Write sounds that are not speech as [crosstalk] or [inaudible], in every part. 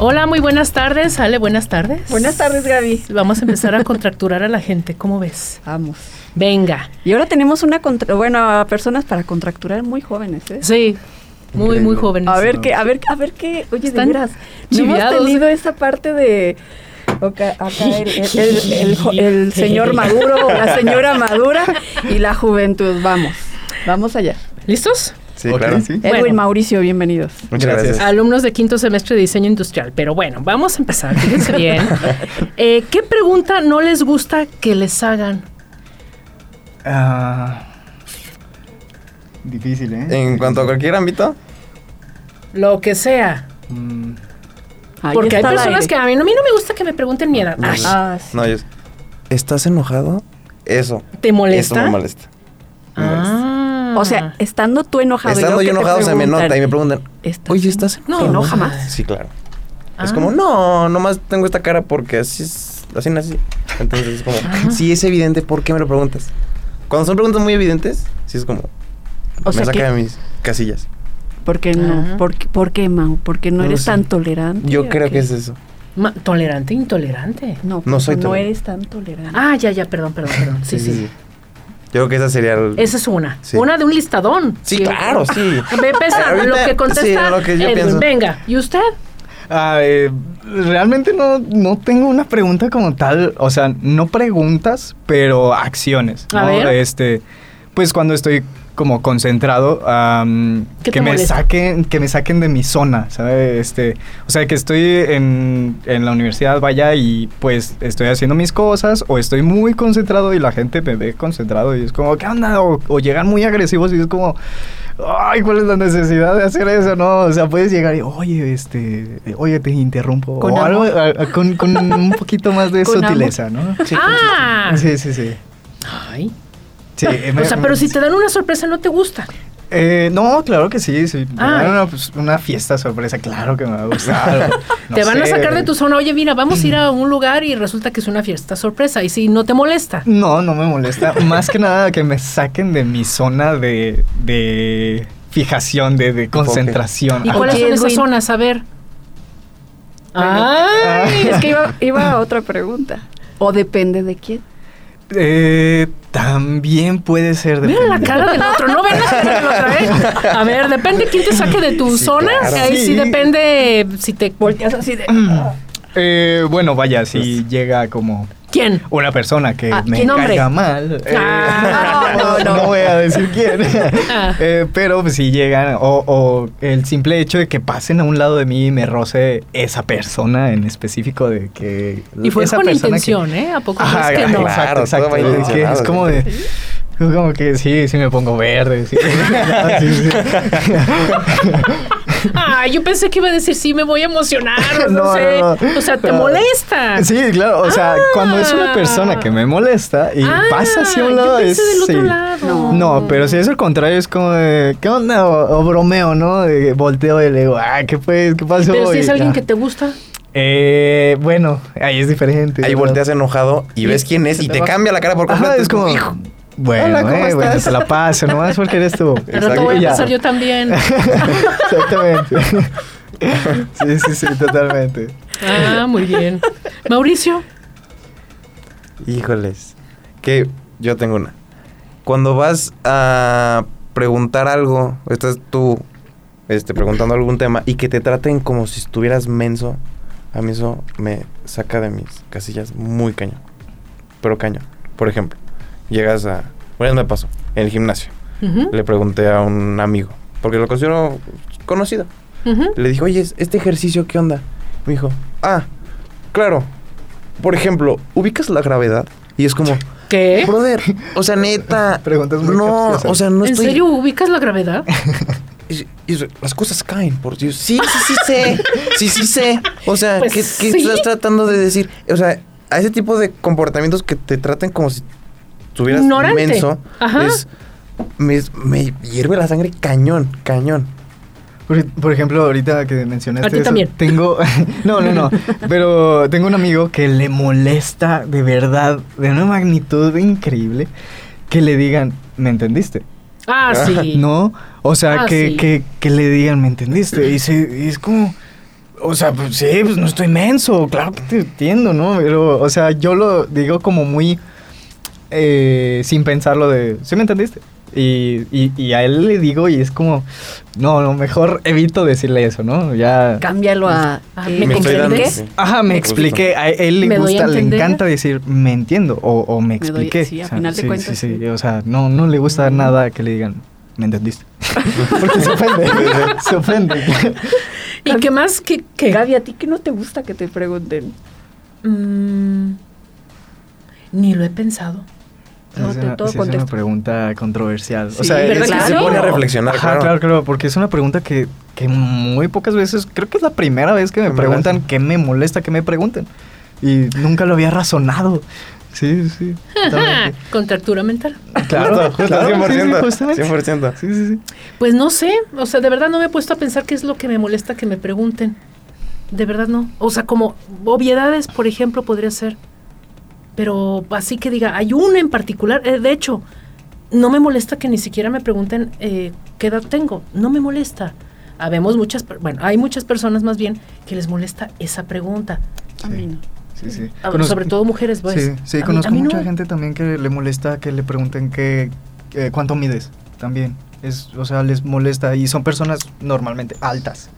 Hola, muy buenas tardes. Ale, buenas tardes. Buenas tardes, Gaby. Vamos a empezar a [laughs] contracturar a la gente. ¿Cómo ves? Vamos. Venga. Y ahora tenemos una contra bueno, a personas para contracturar muy jóvenes, ¿eh? Sí. Muy, muy jóvenes. A ver qué, a ver, a ver qué, oye, Están de veras, no hemos tenido esa parte de acá, acá el, el- el- el jo- el [laughs] señor Maduro la señora Madura y la juventud. Vamos, vamos allá. ¿Listos? Sí, Ok, claro. sí. Edwin, Bueno. Mauricio, bienvenidos. Muchas Gracias. gracias. Alumnos de quinto semestre de diseño industrial. Pero bueno, vamos a empezar. Fíjense bien. [laughs] Eh, ¿Qué pregunta no les gusta que les hagan? Ah, difícil, ¿eh? En cuanto a cualquier ámbito, Lo que sea. Mm, Porque hay personas que a mí, no- a mí no me gusta que me pregunten mi edad. No, Ay, no. Ah, sí. no, yo. ¿Estás enojado? Eso. ¿Te molesta? Eso me molesta. Me molesta. Ah. O sea, estando tú enojado. y Estando yo enojado se me nota y me preguntan, ¿estás oye, ¿estás No. ¿Te enojado? enoja más? [laughs] Sí, claro. Es Ah. como, no, nomás tengo esta cara porque así es, así nací. Entonces es como, Ah. si es evidente, ¿por qué me lo preguntas? Cuando son preguntas muy evidentes, sí es como, O me sea saca que- de mis casillas. ¿Por qué no? ¿Por, qué- por qué, Mau? ¿Por qué no, No eres tan tolerante? Yo ¿O creo qué? que es eso. Ma- tolerante, intolerante. No, No soy no eres tan tolerante. Ah, ya, ya, perdón, perdón, perdón. [laughs] Sí, sí. Yo creo que esa sería el... Esa es una. Sí. Una de un listadón. Sí, claro, sí. [laughs] Ve, pesa, Ahorita, lo que contesta sí, lo que yo Edwin. Venga, ¿y usted? ah, eh, realmente no, no tengo una pregunta como tal, o sea, no preguntas, pero acciones. A ¿no? ver. Este, pues cuando estoy como concentrado, am, ¿Qué te que me molesta? saquen, que me saquen de mi zona, ¿sabes? Este, o sea, que estoy en, en la universidad, vaya, y pues estoy haciendo mis cosas, o estoy muy concentrado y la gente me ve concentrado y es como, ¿qué onda? O, o llegan muy agresivos y es como, ay, ¿cuál es la necesidad de hacer eso? No, o sea, puedes llegar y, oye, este, oye, te interrumpo. Con o algo, a- a- con, con un poquito más de [laughs] amor. sutileza, ¿no? ah. Sí, sí, sí. Ay. Sí, O sea, pero si te dan una sorpresa, no te gusta. Eh, no, claro que sí, sí. Me Ah. dan una, pues, una fiesta sorpresa, claro que me va a gustar. [laughs] No te van a sacar de tu zona. Oye, mira, vamos a ir a un lugar y resulta que es una fiesta sorpresa. Y si no te molesta. No, no me molesta. Más que nada que me saquen de mi zona de, de fijación, de, de concentración. ¿Y Ah, cuáles son esas zonas? A ver. Ay. Es que iba, iba a otra pregunta. O depende de quién. eh, también puede ser de Mira la cara del otro, no ven la cara del otro, ¿eh? A ver, depende quién te saque de tu Sí, zona. claro. Ahí sí. Sí. depende si te volteas así de. Eh, bueno, vaya, si llega como ¿Quién? una persona que Ah, me caiga mal. eh, Ah, no, no. [laughs] no voy a decir quién. Ah. Eh, pero pues, si llegan, o, o el simple hecho de que pasen a un lado de mí y me roce esa persona en específico de que... Y fue esa con intención, ¿eh? ¿A poco Ajá, crees que no? claro. exacto, exacto. que es como de... es como que sí, sí me pongo verde. Sí, [laughs] [laughs] Sí, sí. Ay, yo pensé que iba a decir sí, me voy a emocionar, [laughs] no, No, sé. no, no. O sea, te molesta. Sí, claro, o sea, cuando es una persona que me molesta y Ah, pasa hacia un yo lado pensé es... del otro sí. lado. No. No, pero si es el contrario, es como de, ¿qué onda? O, o bromeo, ¿no? De volteo y le digo, ah, ¿qué pues? ¿Qué pasó? Pero si es alguien que te gusta. Eh, bueno, ahí es diferente. Ahí ¿verdad? volteas enojado y ves quién es y te cambia la cara por completo. Ajá, es como, hijo. Bueno, Hola, ¿cómo eh, bueno, estás? se la paso, nomás porque eres tú. Pero te voy a pasar yo también. [laughs] Exactamente. [laughs] sí, sí, sí, totalmente. Ah, muy bien. Mauricio. Híjoles. Que yo tengo una. Cuando vas a preguntar algo, estás tú este, preguntando algún tema y que te traten como si estuvieras menso, a mí eso me saca de mis casillas muy cañón. Pero cañón. Por ejemplo, llegas a... Una vez me pasó, en el gimnasio. Le pregunté a un amigo, porque lo considero conocido. Le dije, oye, ¿este ejercicio qué onda? Me dijo, ah, claro. Por ejemplo, ¿ubicas la gravedad? Y es como, ¿Qué? brother, o sea, neta. [laughs] Preguntas muy No, capciosas. o sea, no ¿En estoy. serio ubicas la gravedad? [laughs] y- y las cosas caen, por Dios. Sí, sí, sí sé. Sí, sí sé. O sea, Pues ¿qué, qué sí. estás tratando de decir? O sea, a ese tipo de comportamientos que te traten como si estuvieras Ignorante. menso, Ajá. es, me, me hierve la sangre cañón, cañón. Por, por ejemplo, ahorita que mencionaste A ti eso, también. tengo [laughs] no, no, no, pero tengo un amigo que le molesta de verdad de una magnitud increíble que le digan, "¿Me entendiste?" Ah, sí. [laughs] No, o sea, Ah, que, sí. que, que le digan, ¿me entendiste? Y, se- y es como, o sea, pues sí, pues no estoy menso, claro que te entiendo, ¿no? Pero, o sea, yo lo digo como muy eh, sin pensarlo de, ¿sí me entendiste? Y, y, y a él le digo y es como, no, no, mejor evito decirle eso, ¿no? Ya... Cámbialo a... Ah, eh, ¿me Me. Ajá, me expliqué. A él le ¿Me doy a gusta, le encanta decir, me entiendo o, o me Me doy- expliqué. sí, a O sea, final de sí, cuentas, Sí, sí, sí. o sea, no, no le gusta nada que le digan, ¿me entendiste? [laughs] Porque se ofende. [laughs] se ofende. ¿Y qué más? ¿Qué? qué? Gaby, ¿a ti qué no te gusta que te pregunten? Mm, ni lo he pensado. Es una, todo sí, es una contesto. pregunta controversial. Sí, o sea, ¿verdad es que que sí? se pone a reflexionar, Ajá, claro. claro, claro, porque es una pregunta que, que muy pocas veces, creo que es la primera vez que me Me preguntan molesta. qué me molesta que me pregunten. Y nunca lo había razonado. Sí, sí. Contractura mental. Claro, Justo, claro, sí, sí, 100%. justamente. 100%. Sí, sí, sí. Pues no sé, o sea, de verdad no me he puesto a pensar qué es lo que me molesta que me pregunten. De verdad no. O sea, como obviedades, por ejemplo, podría ser. Pero así que diga, hay uno en particular. eh, de hecho, no me molesta que ni siquiera me pregunten eh, qué edad tengo. No me molesta. Habemos muchas, bueno, hay muchas personas más bien que les molesta esa pregunta. A mí no. Sí, sí. A- Conozco- sobre todo mujeres, pues. Sí, sí, A mí- conozco a mí mucha no. gente también que le molesta que le pregunten que, eh, cuánto mides también. Es, o sea, les molesta y son personas normalmente altas.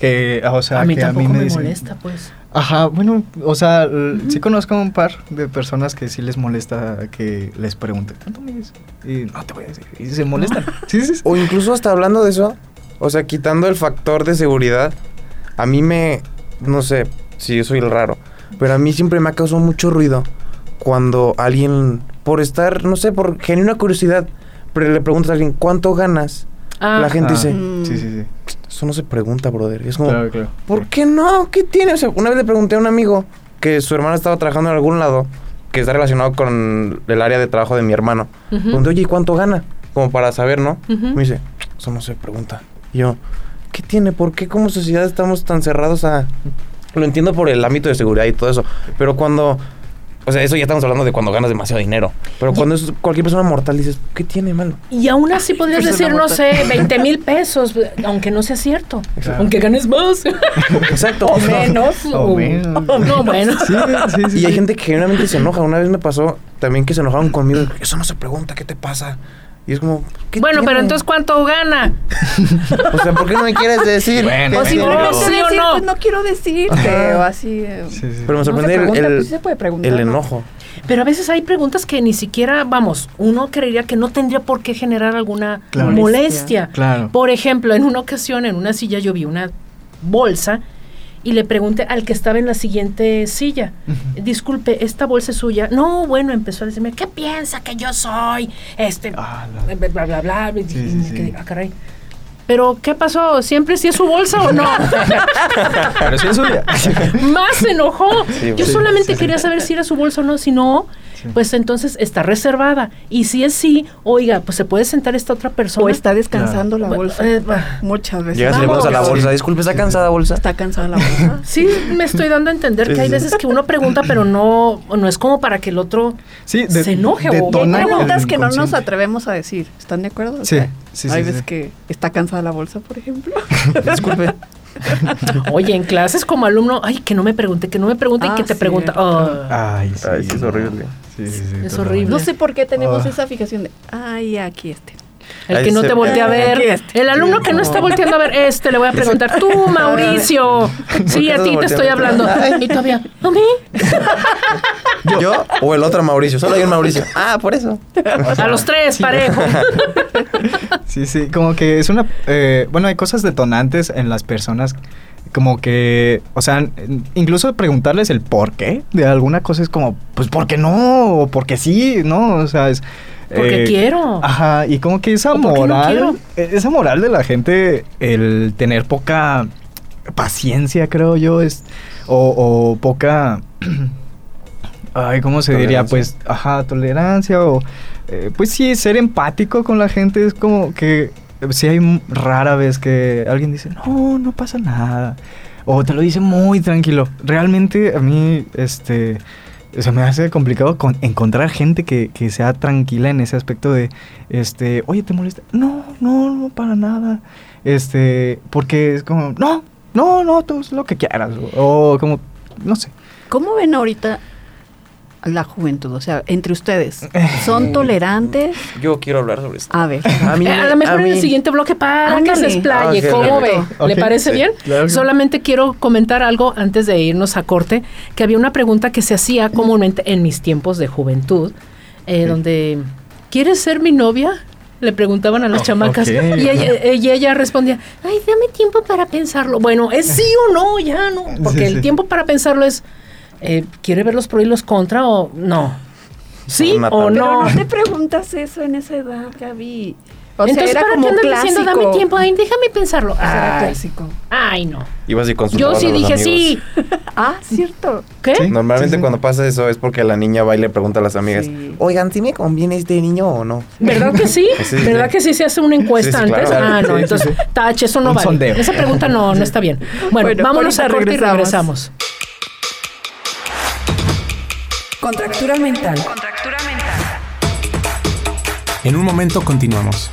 Que, o sea, a mí que a tampoco mí me, me dicen- molesta, pues. Ajá, bueno, o sea, l- sí conozco un par de personas que sí les molesta que les pregunten, ¿cuánto mides? Y no te voy a decir, y se molestan. [laughs] Sí, sí, sí. O incluso hasta hablando de eso, o sea, quitando el factor de seguridad, a mí me, no sé si yo soy el raro, pero a mí siempre me ha causado mucho ruido cuando alguien, por estar, no sé, por genuina curiosidad, pero le preguntas a alguien, ¿cuánto ganas? Ah, La gente Ah, dice. Sí, sí, sí. Eso no se pregunta, brother. Es como, Claro, claro. ¿por qué no? ¿Qué tiene? O sea, una vez le pregunté a un amigo que su hermana estaba trabajando en algún lado que está relacionado con el área de trabajo de mi hermano. ujú, Pregunté, oye, ¿y cuánto gana? Como para saber, ¿no? Me dice, eso no se pregunta. Y yo, ¿qué tiene? ¿Por qué como sociedad estamos tan cerrados a...? Lo entiendo por el ámbito de seguridad y todo eso, pero cuando... O sea, eso ya estamos hablando de cuando ganas demasiado dinero. Pero cuando es cualquier persona mortal, dices, ¿qué tiene malo? Y aún así podrías decir, no sé, 20 mil pesos, aunque no sea cierto. Exacto. Aunque ganes más. Exacto. [laughs] O menos. O menos. No, bueno. Sí, sí, sí. Y hay sí. gente que genuinamente se enoja. Una vez me pasó también que se enojaron conmigo. Eso no se pregunta, ¿qué te pasa? Y es como, ¿qué Bueno, pero entonces, ¿cuánto gana? O sea, ¿por qué no me quieres decir? Bueno, ¿Qué O si no, Simplemente sí o decir, no. pues no quiero decirte, Ajá. o así. eh, Sí, sí. Pero me No se sorprende el- pregunta, el, pues sí se puede preguntar, el ¿no? enojo. Pero a veces hay preguntas que ni siquiera, vamos, uno creería que no tendría por qué generar alguna Claro. molestia. Claro. Por ejemplo, en una ocasión, en una silla, yo vi una bolsa y le pregunté al que estaba en la siguiente silla, disculpe, ¿esta bolsa es suya? No, bueno, empezó a decirme, ¿qué piensa que yo soy? Este, Ah, la- bla, bla, bla, bla. y Sí, sí, ah, caray. Pero, ¿qué pasó? ¿Siempre sí es su bolsa o no? [laughs] Pero sí es suya. [laughs] Más se enojó. Sí, Yo sí, solamente sí, sí. quería saber si era su bolsa o no. Si no, Sí. pues entonces está reservada. Y si es sí, oiga, pues se puede sentar esta otra persona. O está descansando la bolsa. eh. Muchas veces. Llegas preguntas a la Vamos. bolsa, disculpe, ¿está cansada bolsa? Está cansada la bolsa. [laughs] Sí, me estoy dando a entender Sí, que hay sí. veces que uno pregunta, pero no, no es como para que el otro Sí, de- se enoje o detona Hay preguntas que no nos atrevemos a decir. ¿Están de acuerdo? O Sí, sea, sí, Hay sí, veces sí. que está cansada la bolsa, por ejemplo. [laughs] Disculpe. Oye, en clases como alumno, ay, que no me pregunte, que no me pregunte y Ah, que te cierto. pregunta. ah. Ay, sí. Ay, sí, es horrible. Sí, sí, sí, Es horrible. No sé por qué tenemos Ah. esa fijación de, ay, aquí este. el Ahí que no te ve. voltea a ver. Este. El alumno que no está volteando a ver, este le voy a preguntar, tú, [laughs] Mauricio. Sí, [laughs] a ti te estoy hablando. Y todavía, ¿a mí? [laughs] ¿Yo o el otro Mauricio? Solo hay un Mauricio. Ah, por eso. A los tres, parejo. Sí, sí, como que es una... eh, bueno, hay cosas detonantes en las personas, como que, o sea, incluso preguntarles el por qué de alguna cosa es como, pues, ¿por qué no? O porque sí, ¿no? O sea, es... Porque quiero. Ajá, y como que esa ¿O por qué no moral, eh, esa moral de la gente, el tener poca paciencia, creo yo, es, o, o poca, [clears throat] ay, ¿cómo se diría? Pues, ajá, tolerancia, o, eh, pues sí, ser empático con la gente es como que, si hay m- rara vez que alguien dice, no, no pasa nada, o te lo dice muy tranquilo. Realmente a mí, este, se me hace complicado con- encontrar gente que, que sea tranquila en ese aspecto de, este, oye, ¿te molesta? No, no, no, para nada. Este, porque es como, no, no, no, tú haz lo que quieras. O como, no sé. ¿Cómo ven ahorita la juventud? O sea, entre ustedes, ¿son [laughs] tolerantes? Yo quiero hablar sobre esto. A ver. A mí Eh, a lo mejor a en el mí- siguiente bloque para que se explaye. Ah, ¿Cómo ve? ¿Le parece sí, bien? claro. Solamente quiero comentar algo antes de irnos a corte, que había una pregunta que se hacía comúnmente en mis tiempos de juventud, eh, donde, ¿quieres ser mi novia? Le preguntaban a las Oh, chamacas. Y, ella, y ella respondía, ay, dame tiempo para pensarlo. Bueno, ¿es sí o no? Ya no. Porque Sí, el sí. tiempo para pensarlo es, eh, ¿quiere ver los pro y los contra o no? ¿Sí o no? Pero no te preguntas eso en esa edad, Gaby. O Entonces, sea, era ¿para como qué andan diciendo dame tiempo? Ay, déjame pensarlo. Clásico. Ay, no. Ibas y Yo consultabas sí a los dije amigos. sí. Ah, cierto. ¿Qué? Sí. Normalmente sí. cuando pasa eso es porque la niña va y le pregunta a las amigas, Sí. oigan, ¿sí me conviene este niño o no? ¿Verdad que sí? [laughs] Sí, sí. ¿Verdad que sí se hace una encuesta Sí, sí, antes? claro. Ah, no, entonces, sí. tache, eso no Un vale. sondeo. Esa pregunta no, no está bien. Bueno, Bueno, vámonos a corte y regresamos. Regresamos. Contractura mental. En un momento continuamos.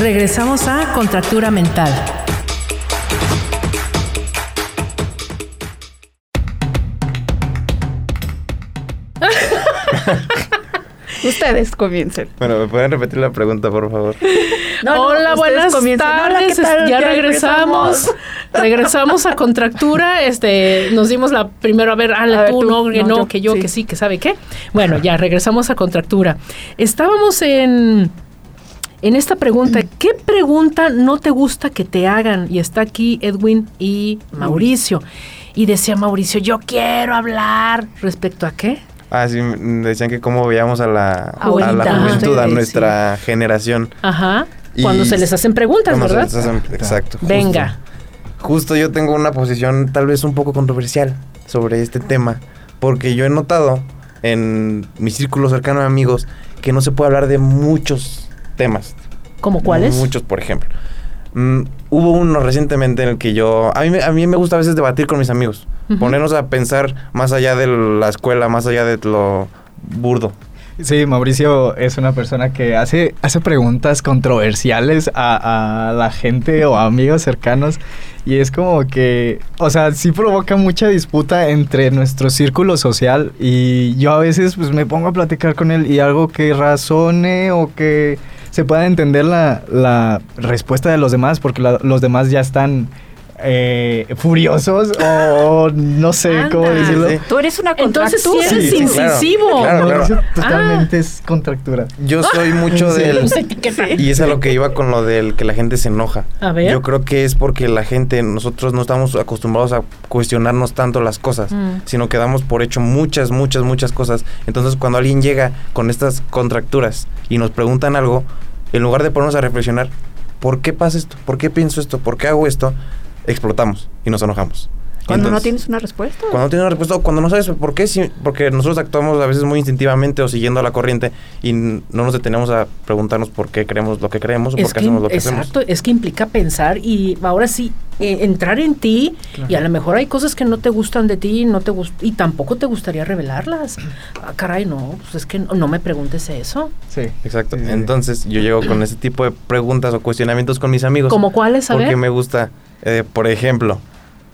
Regresamos a Contractura Mental. [laughs] Ustedes comiencen. Bueno, ¿me pueden repetir la pregunta, por favor? Hola, buenas tardes. Ya, regresamos. [laughs] regresamos. a Contractura. Este, nos dimos la primero a ver, ah, a tú, no, que no, yo, yo, que sí, que sabe qué. Bueno, ya regresamos a Contractura. Estábamos en en esta pregunta, ¿qué pregunta no te gusta que te hagan? Y está aquí Edwin y Mauricio. Y decía Mauricio, yo quiero hablar respecto a qué? Ah, sí, decían que cómo veíamos a la, a Ahorita. la juventud, a Sí, nuestra generación. Ajá. Y Cuando se les hacen preguntas, Cuando se ¿verdad? les hacen- exacto. justo. Venga. Justo yo tengo una posición tal vez un poco controversial sobre este tema, porque yo he notado en mi círculo cercano de amigos que no se puede hablar de muchos temas. ¿Cómo cuáles? Muchos, por ejemplo. Mm, hubo uno recientemente en el que yo... A mí, me- a mí me gusta a veces debatir con mis amigos. Ponernos a pensar más allá de la escuela, más allá de lo burdo. Sí, Mauricio es una persona que hace, hace preguntas controversiales a, a la gente o a amigos cercanos y es como que, o sea, sí provoca mucha disputa entre nuestro círculo social y yo a veces pues me pongo a platicar con él y algo que razone o que se pueda entender la, la respuesta de los demás porque la- los demás ya están eh, furiosos o no sé cómo decirlo. Sí. Tú eres una Entonces sí contractura. eres Sí, sí, claro. incisivo. Claro, claro. Ah. totalmente es contractura. Yo soy mucho Sí. del... [laughs] Y es a lo que iba con lo del que la gente se enoja. A ver. Yo creo que es porque la gente, nosotros no estamos acostumbrados a cuestionarnos tanto las cosas, Mm. sino que damos por hecho muchas, muchas, muchas cosas. Entonces cuando alguien llega con estas contracturas y nos preguntan algo, en lugar de ponernos a reflexionar, ¿por qué pasa esto? ¿Por qué pienso esto? ¿Por qué hago esto? Explotamos y nos enojamos. Cuando no tienes una respuesta. Cuando no tienes una respuesta o cuando no sabes por qué, sí, porque nosotros actuamos a veces muy instintivamente o siguiendo la corriente y no nos detenemos a preguntarnos por qué creemos lo que creemos o por qué hacemos lo que exacto, hacemos. es que implica pensar y ahora sí eh, entrar en ti y a lo mejor hay cosas que no te gustan de ti no te gust- y tampoco te gustaría revelarlas. [clears throat] Ah, caray, no, pues es que no, no me preguntes eso. Sí. Exacto. Sí, sí, sí. Entonces yo llego con ese tipo de preguntas o cuestionamientos con mis amigos. ¿Como cuáles, a Porque ver? me gusta, eh, por ejemplo.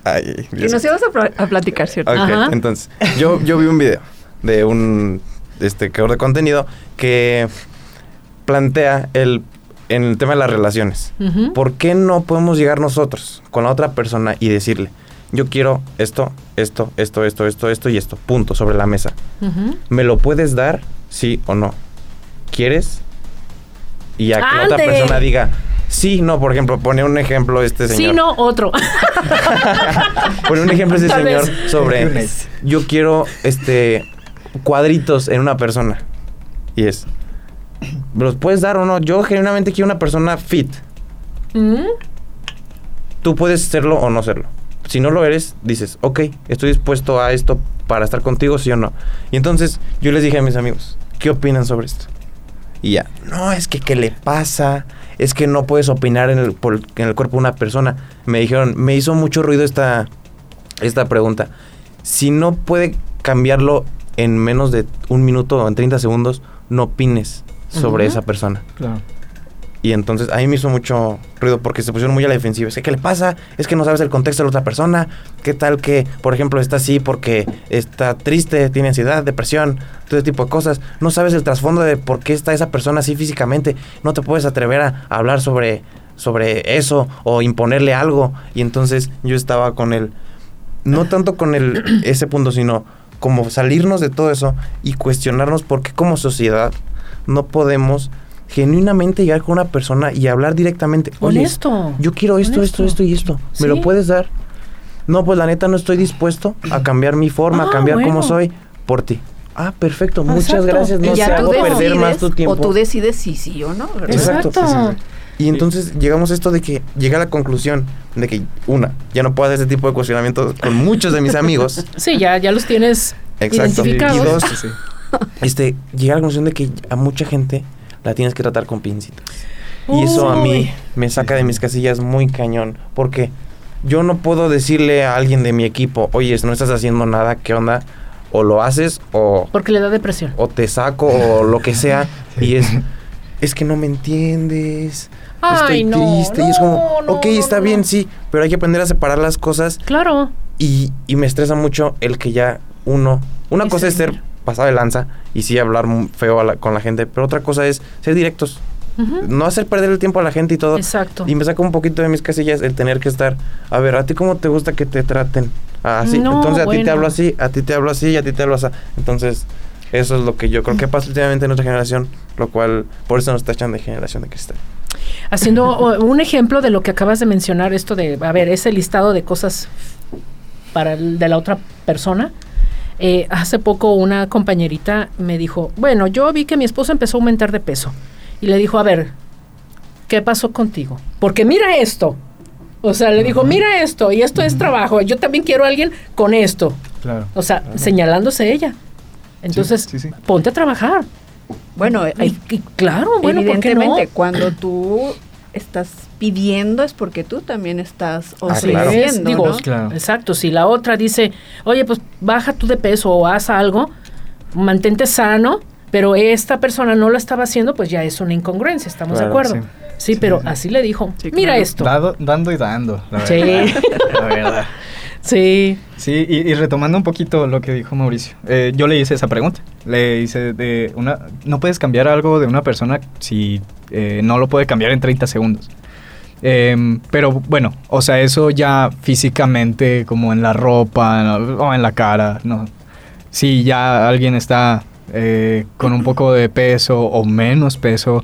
Ay, Y nos íbamos a, pla- a platicar, ¿cierto? Ok, Ajá. entonces, yo, yo vi un video de un este creador de contenido que plantea el en el tema de las relaciones. ¿Por qué no podemos llegar nosotros con la otra persona y decirle, yo quiero esto, esto, esto, esto, esto, esto y esto, punto, sobre la mesa? ¿Me lo puedes dar? Sí o no. ¿Quieres? Y a que la otra persona diga, sí, no, por ejemplo, pone un ejemplo este señor. Sí, no, otro. [laughs] Pone un ejemplo ese Tal señor vez. sobre, yo quiero, este, cuadritos en una persona. Y es, ¿me los puedes dar o no? Yo genuinamente quiero una persona fit. Mm, Tú puedes serlo o no serlo. Si no lo eres, dices, ok, estoy dispuesto a esto para estar contigo, sí o no. Y entonces yo les dije a mis amigos, ¿qué opinan sobre esto? Y ya, no, es que ¿qué le pasa? Es que no puedes opinar en el, por- en el cuerpo de una persona. Me dijeron, me hizo mucho ruido esta, esta pregunta. Si no puede cambiarlo en menos de un minuto o en 30 segundos, no opines sobre esa persona. Claro. Y entonces a mí me hizo mucho ruido porque se pusieron muy a la defensiva. Es que, ¿qué le pasa? Es que no sabes el contexto de la otra persona. ¿Qué tal que, por ejemplo, está así porque está triste, tiene ansiedad, depresión, todo ese tipo de cosas? No sabes el trasfondo de por qué está esa persona así físicamente. No te puedes atrever a hablar sobre, sobre eso o imponerle algo. Y entonces yo estaba con él, no tanto con el, [clears throat] ese punto, sino como salirnos de todo eso y cuestionarnos por qué como sociedad no podemos genuinamente llegar con una persona y hablar directamente. Oye, Honesto. yo quiero esto, Honesto. esto, esto y esto. ¿Me lo puedes dar? No, pues la neta no estoy dispuesto a cambiar mi forma, Ah, a cambiar bueno. como soy por ti. Ah, perfecto, muchas Exacto. gracias. No te ya tú hago perder más tu decides, tiempo. o tú decides si sí o no, ¿verdad? Exacto. Exacto. Sí, sí, Y entonces llegamos a esto de que llega a la conclusión de que, una, ya no puedo hacer ese tipo de cuestionamientos con muchos de mis amigos. [laughs] Sí, ya, ya los tienes Exacto. identificados. Y dos, Sí, sí. este, llega a la conclusión de que a mucha gente la tienes que tratar con pincitas. Y eso a mí me saca de mis casillas muy cañón. Porque yo no puedo decirle a alguien de mi equipo, oye, no estás haciendo nada, ¿qué onda? O lo haces o, Porque le da depresión. o te saco o lo que sea. [laughs] Y es, es que no me entiendes. Ay, estoy no, triste. y es como, no, ok, está bien, sí, pero hay que aprender a separar las cosas. Claro. Y, y me estresa mucho el que ya uno... Una cosa es ser ser- pasado de lanza y sí hablar feo a la- con la gente, pero otra cosa es ser directos. Ujú. No hacer perder el tiempo a la gente y todo. Exacto. Y me saca un poquito de mis casillas el tener que estar, a ver, ¿a ti cómo te gusta que te traten? Así. No, Entonces a ti te bueno. hablo así, a ti te hablo así y a ti te hablo así. Entonces, eso es lo que yo creo que pasa últimamente en nuestra generación, lo cual, por eso nos tachan de generación de cristal. Haciendo [laughs] un ejemplo de lo que acabas de mencionar, esto de, a ver, ese listado de cosas para el de la otra persona. Eh, hace poco una compañerita me dijo, bueno, yo vi que mi esposo empezó a aumentar de peso. Y le dijo, a ver, ¿qué pasó contigo? Porque mira esto. O sea, le dijo, mira esto, y esto es trabajo. Yo también quiero a alguien con esto. Claro. O sea, señalándose ella. Entonces, sí, sí. ponte a trabajar. Bueno, hay, Y, y claro, bueno, ¿por qué no? evidentemente, cuando tú estás pidiendo es porque tú también estás Ah, Así claro. es, ofreciendo, digo, ¿no? Claro. exacto. Si la otra dice, oye, pues baja tú de peso o haz algo, mantente sano, pero esta persona no lo estaba haciendo, pues ya es una incongruencia, ¿estamos de acuerdo? sí. Sí, Sí, pero sí, sí. así le dijo, Sí, mira claro. esto. Dado- dando y dando. La Sí. verdad. [laughs] La verdad. Sí, Sí, y, y retomando un poquito lo que dijo Mauricio, eh, yo le hice esa pregunta. Le hice de una, no puedes cambiar algo de una persona si eh, no lo puede cambiar en 30 segundos. Em, pero bueno, o sea, eso ya físicamente, como en la ropa ¿no? o en la cara, no. Si ya alguien está eh, con un poco de peso o menos peso,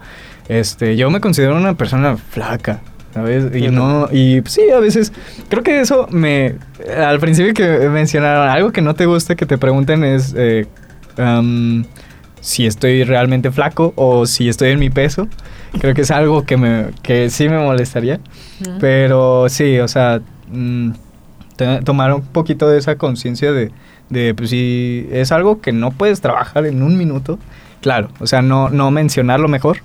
este, yo me considero una persona flaca, ¿sabes? Y no, y pues, sí, a veces, creo que eso me, al principio que mencionaron, algo que no te gusta que te pregunten es eh, si estoy realmente flaco o si estoy en mi peso. Creo que es algo que, me, que sí me molestaría. Pero sí, o sea, mm, tomar un poquito de esa conciencia de, de, pues si es algo que no puedes trabajar en un minuto, claro, o sea, no, no mencionarlo mejor,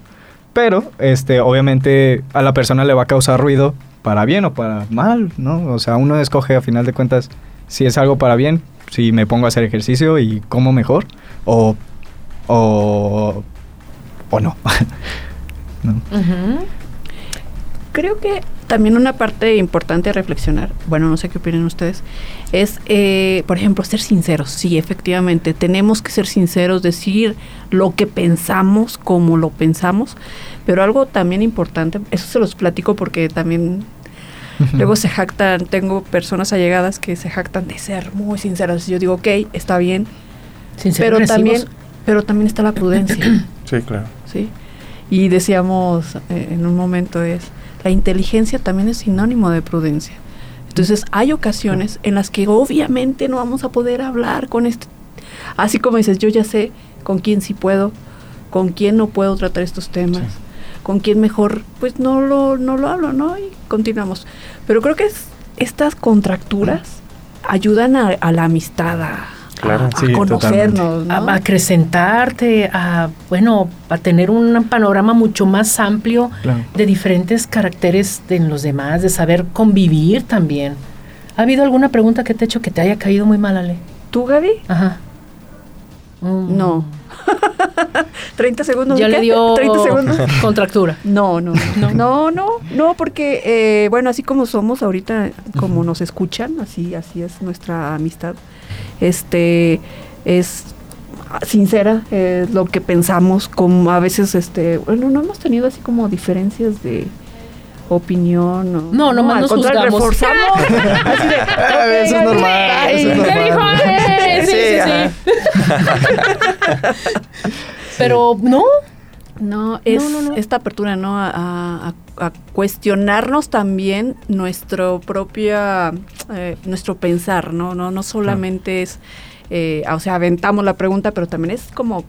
pero este, obviamente a la persona le va a causar ruido para bien o para mal, ¿no? O sea, uno escoge a final de cuentas si es algo para bien, si me pongo a hacer ejercicio y como mejor, o, o, o no. [laughs] ¿No? Creo que también una parte importante a reflexionar, bueno, no sé qué opinan ustedes, es, eh, por ejemplo, ser sinceros. Sí, efectivamente, tenemos que ser sinceros, decir lo que pensamos, como lo pensamos, pero algo también importante, eso se los platico porque también luego se jactan, tengo personas allegadas que se jactan de ser muy sinceras. Yo digo, ok, está bien, Sinceros pero también. Pero también está la prudencia. [clears throat] Sí, claro. ¿sí? Y decíamos eh, en un momento es, la inteligencia también es sinónimo de prudencia. Entonces hay ocasiones en las que obviamente no vamos a poder hablar con este, así como dices, yo ya sé con quién sí puedo, con quién no puedo tratar estos temas, Sí. con quién mejor, pues no lo, no lo hablo, ¿no? Y continuamos. Pero creo que es, estas contracturas ayudan a, a la amistad, a, Claro. a- a Sí, conocernos, a, ¿no? a acrecentarte, a, bueno, a tener un panorama mucho más amplio Claro. de diferentes caracteres de en los demás, de saber convivir también. ¿Ha habido alguna pregunta que te he hecho que te haya caído muy mal, Ale? ¿Tú, Gaby? Ajá. Mm. No. [laughs] 30 segundos. Ya ¿de le dio 30 segundos. [laughs] contractura. No, no, [laughs] no, no, no, no, porque, eh, bueno, así como somos ahorita, como nos escuchan, así, así es nuestra amistad, este, es sincera, es lo que pensamos, como a veces, este, bueno, no hemos tenido así como diferencias de opinión. o- No, nomás al nos juzgamos. reforzamos. así de, ok, Eso es normal, ay, eso es ¿Qué dijo normal. Sí, sí, sí. [laughs] Pero no, No, es no, no. esta apertura, ¿no? A, a- a cuestionarnos también nuestro propia, eh, nuestro pensar, ¿no? No, no solamente es, eh, o sea, aventamos la pregunta, pero también es como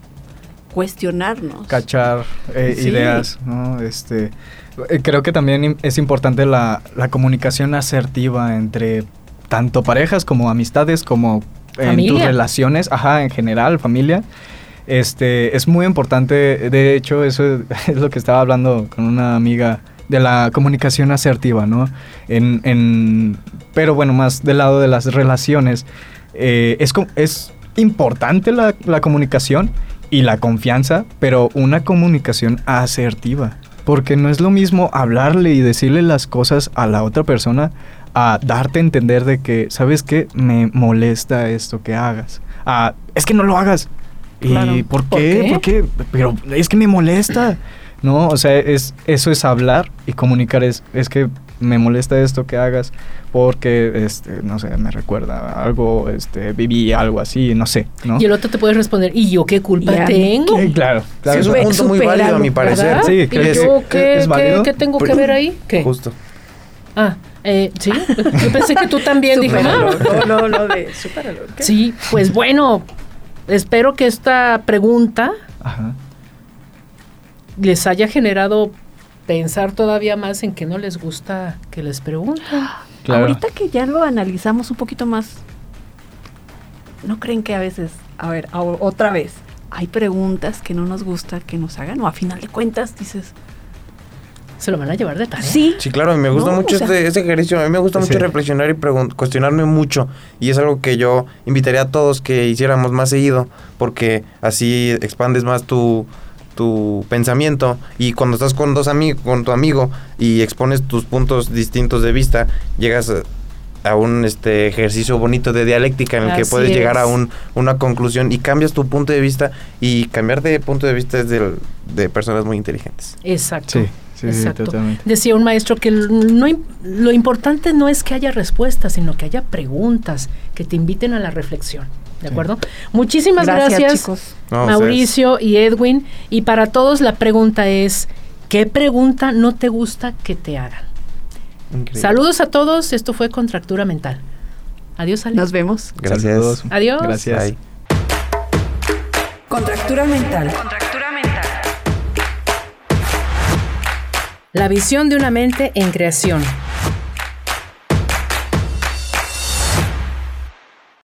cuestionarnos. cachar eh, Sí. ideas, ¿no? Este, eh, creo que también es importante la, la comunicación asertiva entre tanto parejas como amistades, como en tus relaciones, ajá, en general, familia. Este, es muy importante, de hecho, eso [laughs] es lo que estaba hablando con una amiga de la comunicación asertiva, ¿no? En, en, pero bueno, más del lado de las relaciones, eh, es, es importante la, la comunicación y la confianza, pero una comunicación asertiva. Porque no es lo mismo hablarle y decirle las cosas a la otra persona a darte a entender de que, ¿sabes qué? Me molesta esto que hagas. A, es que no lo hagas. ¿Y Claro. por ¿Por qué? qué? ¿Por qué? Pero es que me molesta. [clears throat] No, o sea, es, eso es hablar y comunicar. Es, es que me molesta esto que hagas porque, este, no sé, me recuerda a algo, este, viví algo así, no sé, ¿no? Y el otro te puede responder, ¿y yo qué culpa Ya, tengo? Claro, Sí, es un punto muy válido a mi parecer. ¿Verdad? Sí, ¿Y yo qué, es qué- válido. qué tengo que ver ahí? ¿Qué? Justo. Ah, eh, sí. Yo pensé que tú también dije, ah, No, no, no, de supéralo. ¿qué? Sí, pues bueno, espero que esta pregunta Ajá. les haya generado pensar todavía más en que no les gusta que les pregunten. Claro. Ahorita que ya lo analizamos un poquito más, ¿no creen que a veces, a ver, a- otra vez, hay preguntas que no nos gusta que nos hagan? O a final de cuentas dices, Se lo van a llevar de tarea. sí, Sí, claro, y me gusta No, mucho o sea- este, este ejercicio. A mí me gusta mucho Sí. reflexionar y cuestionarme mucho. Y es algo que yo invitaría a todos que hiciéramos más seguido, porque así expandes más tu, tu pensamiento. Y cuando estás con dos amigos, con tu amigo y expones tus puntos distintos de vista, llegas a, a un este ejercicio bonito de dialéctica en el que puedes llegar a un, una conclusión y cambias tu punto de vista. Y cambiar de punto de vista es del- de personas muy inteligentes. Exacto. Sí, sí, sí, Exacto. totalmente. Decía un maestro que no, lo importante no es que haya respuestas, sino que haya preguntas que te inviten a la reflexión. ¿De Sí. acuerdo? Muchísimas gracias, gracias. No, Mauricio y Edwin. Y para todos la pregunta es, ¿qué pregunta no te gusta que te hagan? Increíble. Saludos a todos. Esto fue Contractura Mental. Adiós, Ale. Nos vemos. Gracias. Saludos. Adiós. Gracias. Bye. Contractura mental. La visión de una mente en creación.